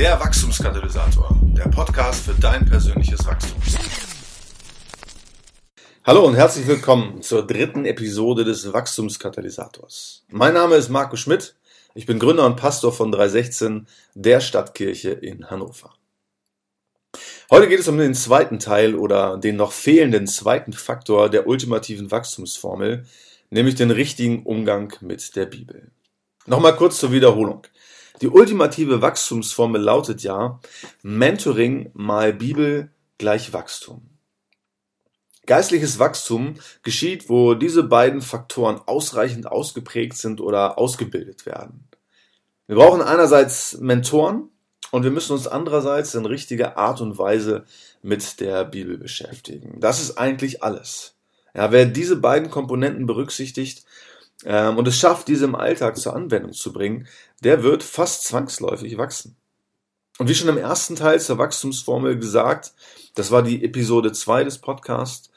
Der Wachstumskatalysator, der Podcast für dein persönliches Wachstum. Hallo und herzlich willkommen zur dritten Episode des Wachstumskatalysators. Mein Name ist Marco Schmidt. Ich bin Gründer und Pastor von 316 der Stadtkirche in Hannover. Heute geht es um den zweiten Teil oder den noch fehlenden zweiten Faktor der ultimativen Wachstumsformel, nämlich den richtigen Umgang mit der Bibel. Nochmal kurz zur Wiederholung. Die ultimative Wachstumsformel lautet ja Mentoring mal Bibel gleich Wachstum. Geistliches Wachstum geschieht, wo diese beiden Faktoren ausreichend ausgeprägt sind oder ausgebildet werden. Wir brauchen einerseits Mentoren und wir müssen uns andererseits in richtiger Art und Weise mit der Bibel beschäftigen. Das ist eigentlich alles. Ja, wer diese beiden Komponenten berücksichtigt ähm, und es schafft, diese im Alltag zur Anwendung zu bringen, der wird fast zwangsläufig wachsen. Und wie schon im ersten Teil zur Wachstumsformel gesagt, das war die Episode 2 des Podcasts,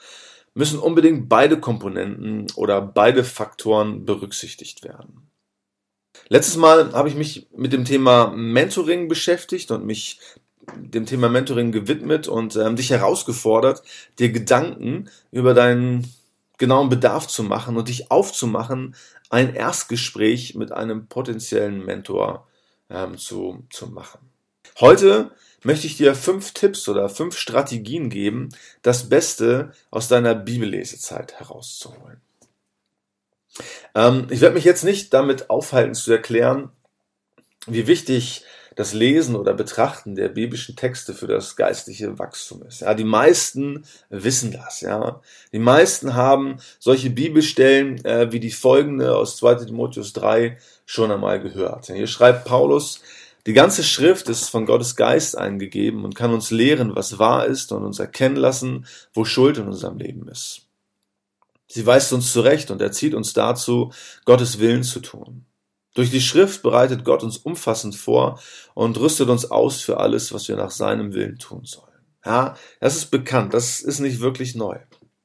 müssen unbedingt beide Komponenten oder beide Faktoren berücksichtigt werden. Letztes Mal habe ich mich mit dem Thema Mentoring beschäftigt und mich dem Thema Mentoring gewidmet und ähm, dich herausgefordert, dir Gedanken über deinen genauen Bedarf zu machen und dich aufzumachen, ein Erstgespräch mit einem potenziellen Mentor ähm, zu, zu machen. Heute möchte ich dir fünf Tipps oder fünf Strategien geben, das Beste aus deiner Bibellesezeit herauszuholen. Ähm, ich werde mich jetzt nicht damit aufhalten zu erklären, wie wichtig das Lesen oder Betrachten der biblischen Texte für das geistliche Wachstum ist. Ja, die meisten wissen das. Ja, die meisten haben solche Bibelstellen äh, wie die folgende aus 2 Timotheus 3 schon einmal gehört. Hier schreibt Paulus, die ganze Schrift ist von Gottes Geist eingegeben und kann uns lehren, was wahr ist und uns erkennen lassen, wo Schuld in unserem Leben ist. Sie weist uns zurecht und erzieht uns dazu, Gottes Willen zu tun. Durch die Schrift bereitet Gott uns umfassend vor und rüstet uns aus für alles, was wir nach seinem Willen tun sollen. Ja, das ist bekannt, das ist nicht wirklich neu.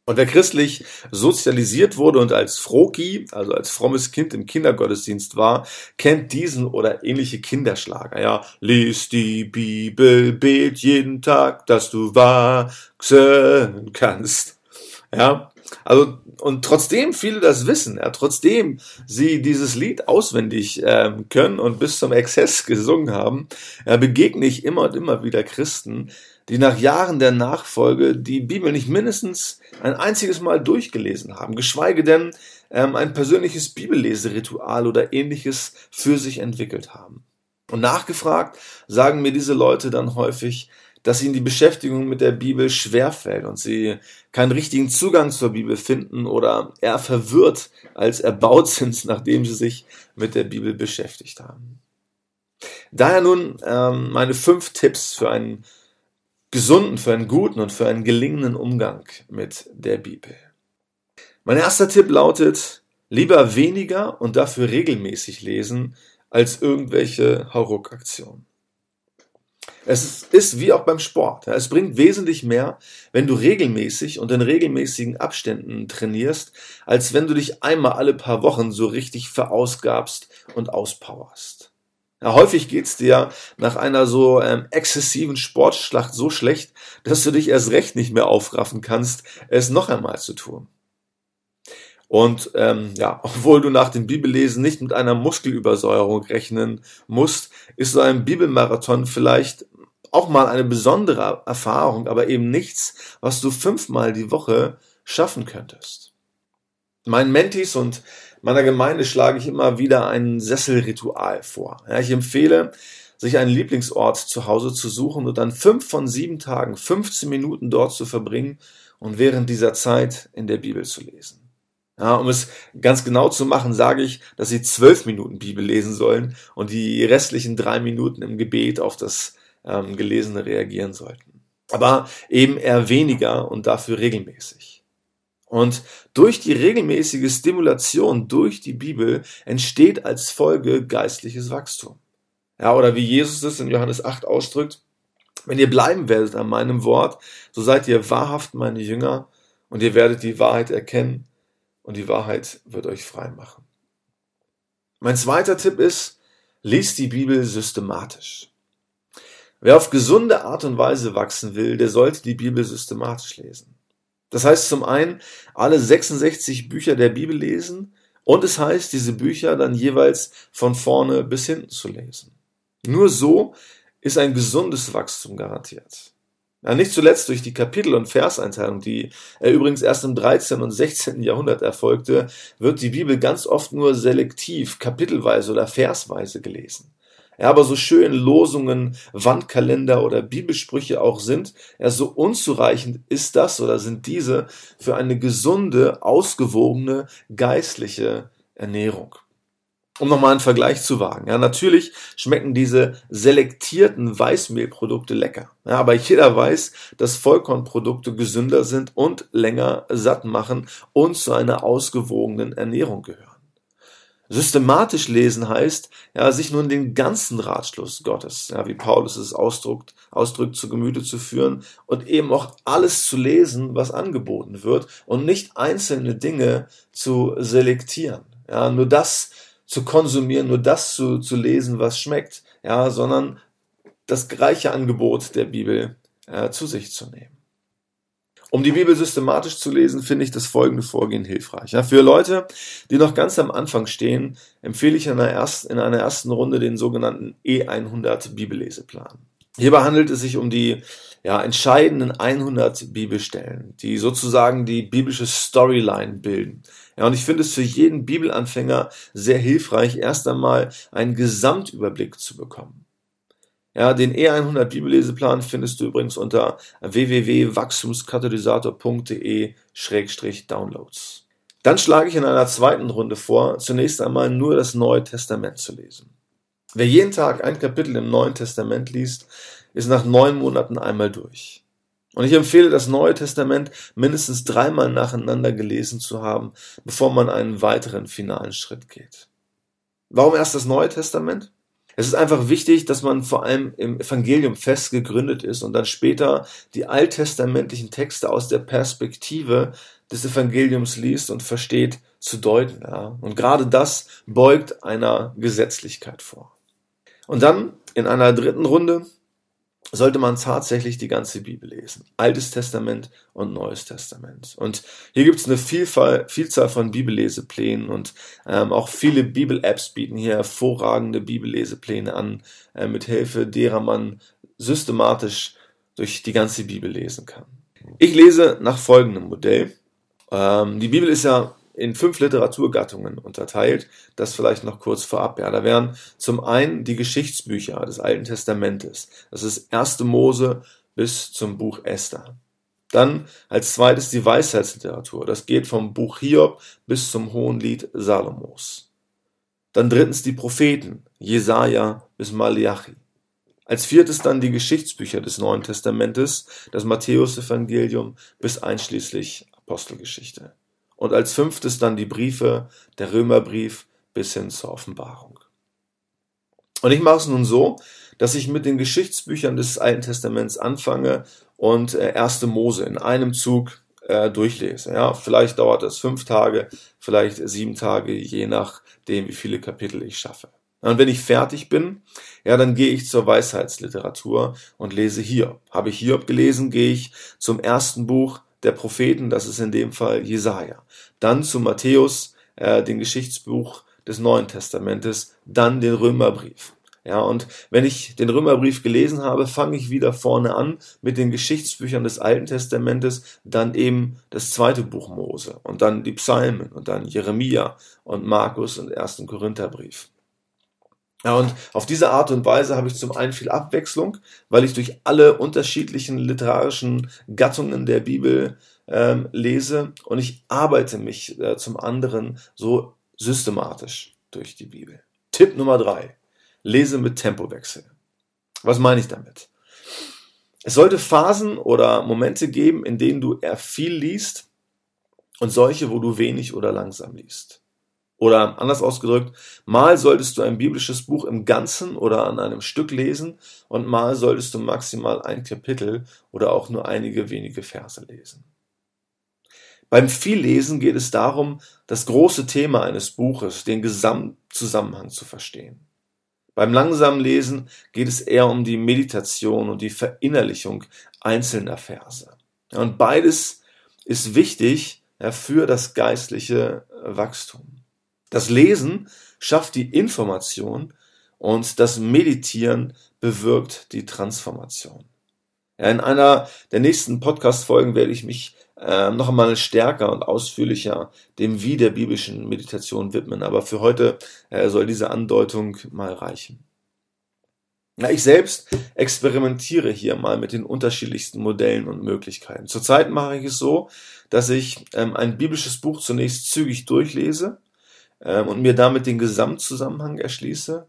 Und wer christlich sozialisiert wurde und als Froki, also als frommes Kind im Kindergottesdienst war, kennt diesen oder ähnliche Kinderschlager. Ja, lies die Bibel, bet jeden Tag, dass du wachsen kannst. Ja, also, und trotzdem viele das wissen, ja, trotzdem sie dieses Lied auswendig äh, können und bis zum Exzess gesungen haben, ja, begegne ich immer und immer wieder Christen, die nach Jahren der Nachfolge die Bibel nicht mindestens ein einziges Mal durchgelesen haben, geschweige denn ähm, ein persönliches Bibelleseritual oder ähnliches für sich entwickelt haben. Und nachgefragt sagen mir diese Leute dann häufig, dass ihnen die Beschäftigung mit der Bibel schwerfällt und sie keinen richtigen Zugang zur Bibel finden oder eher verwirrt als erbaut sind, nachdem sie sich mit der Bibel beschäftigt haben. Daher nun ähm, meine fünf Tipps für einen gesunden, für einen guten und für einen gelingenden Umgang mit der Bibel. Mein erster Tipp lautet, lieber weniger und dafür regelmäßig lesen, als irgendwelche Hauruck-Aktionen. Es ist wie auch beim Sport. Es bringt wesentlich mehr, wenn du regelmäßig und in regelmäßigen Abständen trainierst, als wenn du dich einmal alle paar Wochen so richtig verausgabst und auspowerst. Ja, häufig geht's dir nach einer so ähm, exzessiven Sportschlacht so schlecht, dass du dich erst recht nicht mehr aufraffen kannst, es noch einmal zu tun. Und ähm, ja, obwohl du nach dem Bibellesen nicht mit einer Muskelübersäuerung rechnen musst, ist so ein Bibelmarathon vielleicht auch mal eine besondere Erfahrung, aber eben nichts, was du fünfmal die Woche schaffen könntest. Meinen Mentis und meiner Gemeinde schlage ich immer wieder ein Sesselritual vor. Ja, ich empfehle, sich einen Lieblingsort zu Hause zu suchen und dann fünf von sieben Tagen 15 Minuten dort zu verbringen und während dieser Zeit in der Bibel zu lesen. Ja, um es ganz genau zu machen, sage ich, dass sie zwölf Minuten Bibel lesen sollen und die restlichen drei Minuten im Gebet auf das ähm, Gelesene reagieren sollten. Aber eben eher weniger und dafür regelmäßig. Und durch die regelmäßige Stimulation durch die Bibel entsteht als Folge geistliches Wachstum. Ja, oder wie Jesus es in Johannes 8 ausdrückt, wenn ihr bleiben werdet an meinem Wort, so seid ihr wahrhaft meine Jünger und ihr werdet die Wahrheit erkennen und die Wahrheit wird euch frei machen. Mein zweiter Tipp ist, liest die Bibel systematisch. Wer auf gesunde Art und Weise wachsen will, der sollte die Bibel systematisch lesen. Das heißt zum einen, alle 66 Bücher der Bibel lesen und es heißt, diese Bücher dann jeweils von vorne bis hinten zu lesen. Nur so ist ein gesundes Wachstum garantiert. Ja, nicht zuletzt durch die Kapitel- und Verseinteilung, die äh, übrigens erst im 13. und 16. Jahrhundert erfolgte, wird die Bibel ganz oft nur selektiv, kapitelweise oder versweise gelesen. Ja, aber so schön Losungen, Wandkalender oder Bibelsprüche auch sind, ja, so unzureichend ist das oder sind diese für eine gesunde, ausgewogene, geistliche Ernährung um nochmal einen Vergleich zu wagen. Ja, natürlich schmecken diese selektierten Weißmehlprodukte lecker. Ja, aber jeder weiß, dass Vollkornprodukte gesünder sind und länger satt machen und zu einer ausgewogenen Ernährung gehören. Systematisch lesen heißt, ja, sich nun den ganzen Ratschluss Gottes, ja, wie Paulus es ausdrückt, ausdrückt, zu Gemüte zu führen und eben auch alles zu lesen, was angeboten wird und nicht einzelne Dinge zu selektieren. Ja, nur das zu konsumieren, nur das zu, zu lesen, was schmeckt, ja, sondern das reiche Angebot der Bibel äh, zu sich zu nehmen. Um die Bibel systematisch zu lesen, finde ich das folgende Vorgehen hilfreich. Ja, für Leute, die noch ganz am Anfang stehen, empfehle ich in einer, ersten, in einer ersten Runde den sogenannten E100 Bibelleseplan. Hierbei handelt es sich um die ja, entscheidenden 100 Bibelstellen, die sozusagen die biblische Storyline bilden. Ja, und ich finde es für jeden Bibelanfänger sehr hilfreich, erst einmal einen Gesamtüberblick zu bekommen. Ja, den E100 Bibelleseplan findest du übrigens unter www.wachstumskatalysator.de-downloads. Dann schlage ich in einer zweiten Runde vor, zunächst einmal nur das Neue Testament zu lesen. Wer jeden Tag ein Kapitel im Neuen Testament liest, ist nach neun Monaten einmal durch. Und ich empfehle, das Neue Testament mindestens dreimal nacheinander gelesen zu haben, bevor man einen weiteren finalen Schritt geht. Warum erst das Neue Testament? Es ist einfach wichtig, dass man vor allem im Evangelium fest gegründet ist und dann später die alttestamentlichen Texte aus der Perspektive des Evangeliums liest und versteht zu deuten. Ja. Und gerade das beugt einer Gesetzlichkeit vor. Und dann in einer dritten Runde sollte man tatsächlich die ganze Bibel lesen. Altes Testament und Neues Testament. Und hier gibt es eine Vielfalt, Vielzahl von Bibelleseplänen und ähm, auch viele Bibel-Apps bieten hier hervorragende Bibellesepläne an, äh, mit Hilfe derer man systematisch durch die ganze Bibel lesen kann. Ich lese nach folgendem Modell. Ähm, die Bibel ist ja in fünf Literaturgattungen unterteilt. Das vielleicht noch kurz vorab. Ja, da wären zum einen die Geschichtsbücher des Alten Testamentes. Das ist 1. Mose bis zum Buch Esther. Dann als zweites die Weisheitsliteratur. Das geht vom Buch Hiob bis zum Hohenlied Salomos. Dann drittens die Propheten, Jesaja bis Malachi. Als viertes dann die Geschichtsbücher des Neuen Testamentes, das Matthäusevangelium bis einschließlich Apostelgeschichte. Und als fünftes dann die Briefe, der Römerbrief bis hin zur Offenbarung. Und ich mache es nun so, dass ich mit den Geschichtsbüchern des Alten Testaments anfange und äh, erste Mose in einem Zug äh, durchlese. Ja, vielleicht dauert das fünf Tage, vielleicht sieben Tage, je nachdem, wie viele Kapitel ich schaffe. Und wenn ich fertig bin, ja, dann gehe ich zur Weisheitsliteratur und lese Hiob. Habe ich Hiob gelesen, gehe ich zum ersten Buch der Propheten, das ist in dem Fall Jesaja. Dann zu Matthäus, äh, den Geschichtsbuch des Neuen Testamentes, dann den Römerbrief. Ja, und wenn ich den Römerbrief gelesen habe, fange ich wieder vorne an mit den Geschichtsbüchern des Alten Testamentes, dann eben das zweite Buch Mose und dann die Psalmen und dann Jeremia und Markus und ersten Korintherbrief. Ja, und auf diese Art und Weise habe ich zum einen viel Abwechslung, weil ich durch alle unterschiedlichen literarischen Gattungen der Bibel ähm, lese und ich arbeite mich äh, zum anderen so systematisch durch die Bibel. Tipp Nummer drei. Lese mit Tempowechsel. Was meine ich damit? Es sollte Phasen oder Momente geben, in denen du eher viel liest und solche, wo du wenig oder langsam liest. Oder anders ausgedrückt, mal solltest du ein biblisches Buch im Ganzen oder an einem Stück lesen und mal solltest du maximal ein Kapitel oder auch nur einige wenige Verse lesen. Beim Viellesen geht es darum, das große Thema eines Buches, den Gesamtzusammenhang zu verstehen. Beim langsamen Lesen geht es eher um die Meditation und die Verinnerlichung einzelner Verse. Und beides ist wichtig für das geistliche Wachstum. Das Lesen schafft die Information und das Meditieren bewirkt die Transformation. in einer der nächsten Podcast-Folgen werde ich mich äh, noch einmal stärker und ausführlicher dem Wie der biblischen Meditation widmen. Aber für heute äh, soll diese Andeutung mal reichen. Ich selbst experimentiere hier mal mit den unterschiedlichsten Modellen und Möglichkeiten. Zurzeit mache ich es so, dass ich ähm, ein biblisches Buch zunächst zügig durchlese ähm, und mir damit den Gesamtzusammenhang erschließe,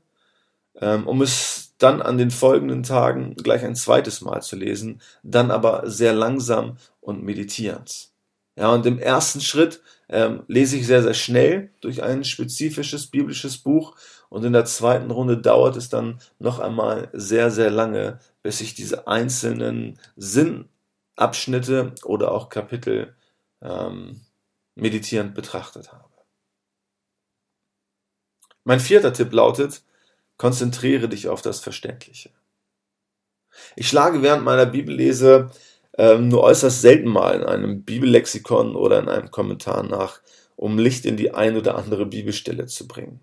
ähm, um es dann an den folgenden Tagen gleich ein zweites Mal zu lesen, dann aber sehr langsam und meditierend. Ja, und im ersten Schritt ähm, lese ich sehr, sehr schnell durch ein spezifisches biblisches Buch und in der zweiten Runde dauert es dann noch einmal sehr, sehr lange, bis ich diese einzelnen Sinnabschnitte oder auch Kapitel ähm, meditierend betrachtet habe. Mein vierter Tipp lautet, konzentriere dich auf das Verständliche. Ich schlage während meiner Bibellese ähm, nur äußerst selten mal in einem Bibellexikon oder in einem Kommentar nach, um Licht in die ein oder andere Bibelstelle zu bringen.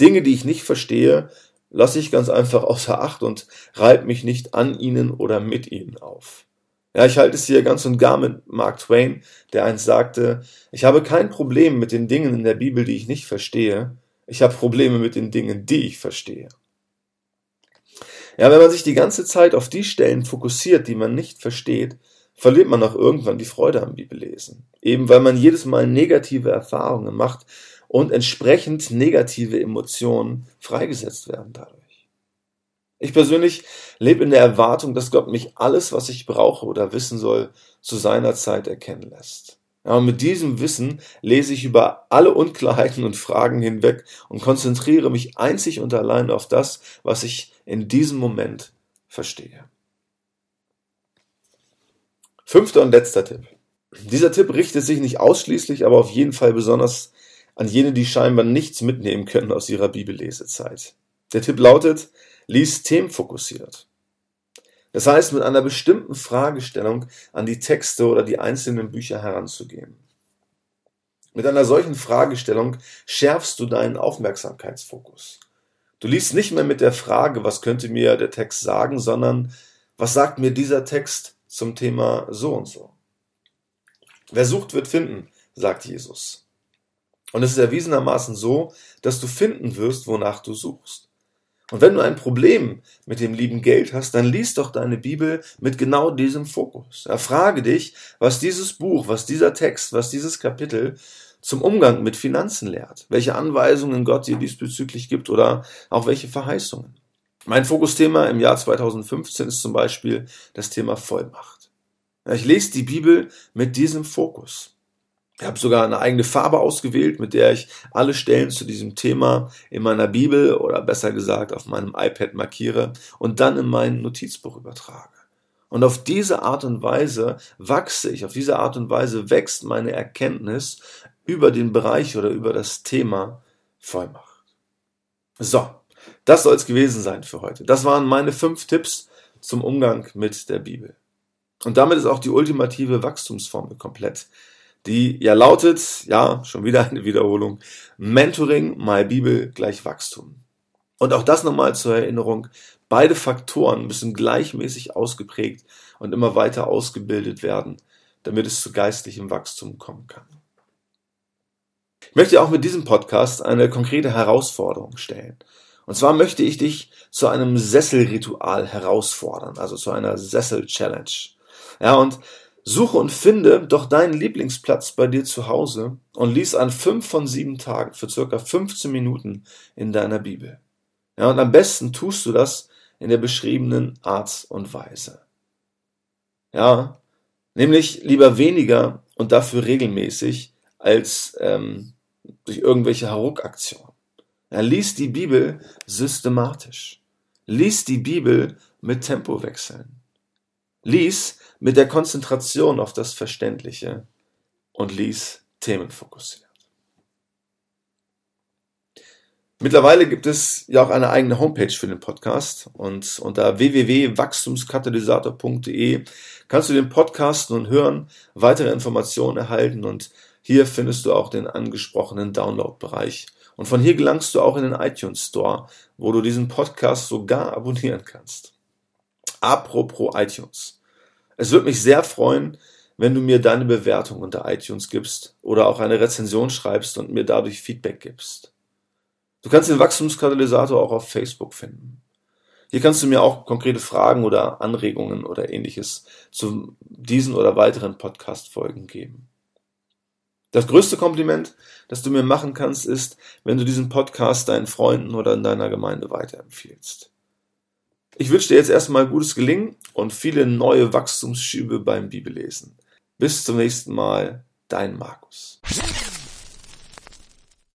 Dinge, die ich nicht verstehe, lasse ich ganz einfach außer Acht und reibe mich nicht an ihnen oder mit ihnen auf. Ja, ich halte es hier ganz und gar mit Mark Twain, der einst sagte, ich habe kein Problem mit den Dingen in der Bibel, die ich nicht verstehe, ich habe Probleme mit den Dingen, die ich verstehe. Ja, wenn man sich die ganze Zeit auf die Stellen fokussiert, die man nicht versteht, verliert man auch irgendwann die Freude am Bibellesen. Eben weil man jedes Mal negative Erfahrungen macht und entsprechend negative Emotionen freigesetzt werden dadurch. Ich persönlich lebe in der Erwartung, dass Gott mich alles, was ich brauche oder wissen soll, zu seiner Zeit erkennen lässt. Und mit diesem Wissen lese ich über alle Unklarheiten und Fragen hinweg und konzentriere mich einzig und allein auf das, was ich in diesem Moment verstehe. Fünfter und letzter Tipp. Dieser Tipp richtet sich nicht ausschließlich, aber auf jeden Fall besonders an jene, die scheinbar nichts mitnehmen können aus ihrer Bibellesezeit. Der Tipp lautet, lies themenfokussiert. Das heißt, mit einer bestimmten Fragestellung an die Texte oder die einzelnen Bücher heranzugehen. Mit einer solchen Fragestellung schärfst du deinen Aufmerksamkeitsfokus. Du liest nicht mehr mit der Frage, was könnte mir der Text sagen, sondern was sagt mir dieser Text zum Thema so und so. Wer sucht, wird finden, sagt Jesus. Und es ist erwiesenermaßen so, dass du finden wirst, wonach du suchst. Und wenn du ein Problem mit dem lieben Geld hast, dann liest doch deine Bibel mit genau diesem Fokus. Erfrage dich, was dieses Buch, was dieser Text, was dieses Kapitel zum Umgang mit Finanzen lehrt, welche Anweisungen Gott dir diesbezüglich gibt oder auch welche Verheißungen. Mein Fokusthema im Jahr 2015 ist zum Beispiel das Thema Vollmacht. Ich lese die Bibel mit diesem Fokus. Ich habe sogar eine eigene Farbe ausgewählt, mit der ich alle Stellen zu diesem Thema in meiner Bibel oder besser gesagt auf meinem iPad markiere und dann in mein Notizbuch übertrage. Und auf diese Art und Weise wachse ich, auf diese Art und Weise wächst meine Erkenntnis über den Bereich oder über das Thema Vollmacht. So, das soll es gewesen sein für heute. Das waren meine fünf Tipps zum Umgang mit der Bibel. Und damit ist auch die ultimative Wachstumsformel komplett die ja lautet, ja, schon wieder eine Wiederholung, Mentoring mal Bibel gleich Wachstum. Und auch das nochmal zur Erinnerung, beide Faktoren müssen gleichmäßig ausgeprägt und immer weiter ausgebildet werden, damit es zu geistlichem Wachstum kommen kann. Ich möchte auch mit diesem Podcast eine konkrete Herausforderung stellen. Und zwar möchte ich dich zu einem Sesselritual herausfordern, also zu einer Sessel-Challenge. Ja, und Suche und finde doch deinen Lieblingsplatz bei dir zu Hause und lies an fünf von sieben Tagen für circa 15 Minuten in deiner Bibel. Ja, und am besten tust du das in der beschriebenen Art und Weise. Ja, nämlich lieber weniger und dafür regelmäßig als ähm, durch irgendwelche Hauruck-Aktionen. Ja, lies die Bibel systematisch. Lies die Bibel mit Tempowechseln. Lies mit der Konzentration auf das Verständliche und ließ Themen fokussiert. Mittlerweile gibt es ja auch eine eigene Homepage für den Podcast und unter www.wachstumskatalysator.de kannst du den Podcast nun hören, weitere Informationen erhalten und hier findest du auch den angesprochenen Download-Bereich. Und von hier gelangst du auch in den iTunes Store, wo du diesen Podcast sogar abonnieren kannst. Apropos iTunes. Es würde mich sehr freuen, wenn du mir deine Bewertung unter iTunes gibst oder auch eine Rezension schreibst und mir dadurch Feedback gibst. Du kannst den Wachstumskatalysator auch auf Facebook finden. Hier kannst du mir auch konkrete Fragen oder Anregungen oder ähnliches zu diesen oder weiteren Podcast-Folgen geben. Das größte Kompliment, das du mir machen kannst, ist, wenn du diesen Podcast deinen Freunden oder in deiner Gemeinde weiterempfiehlst. Ich wünsche dir jetzt erstmal gutes Gelingen und viele neue Wachstumsschübe beim Bibellesen. Bis zum nächsten Mal, dein Markus.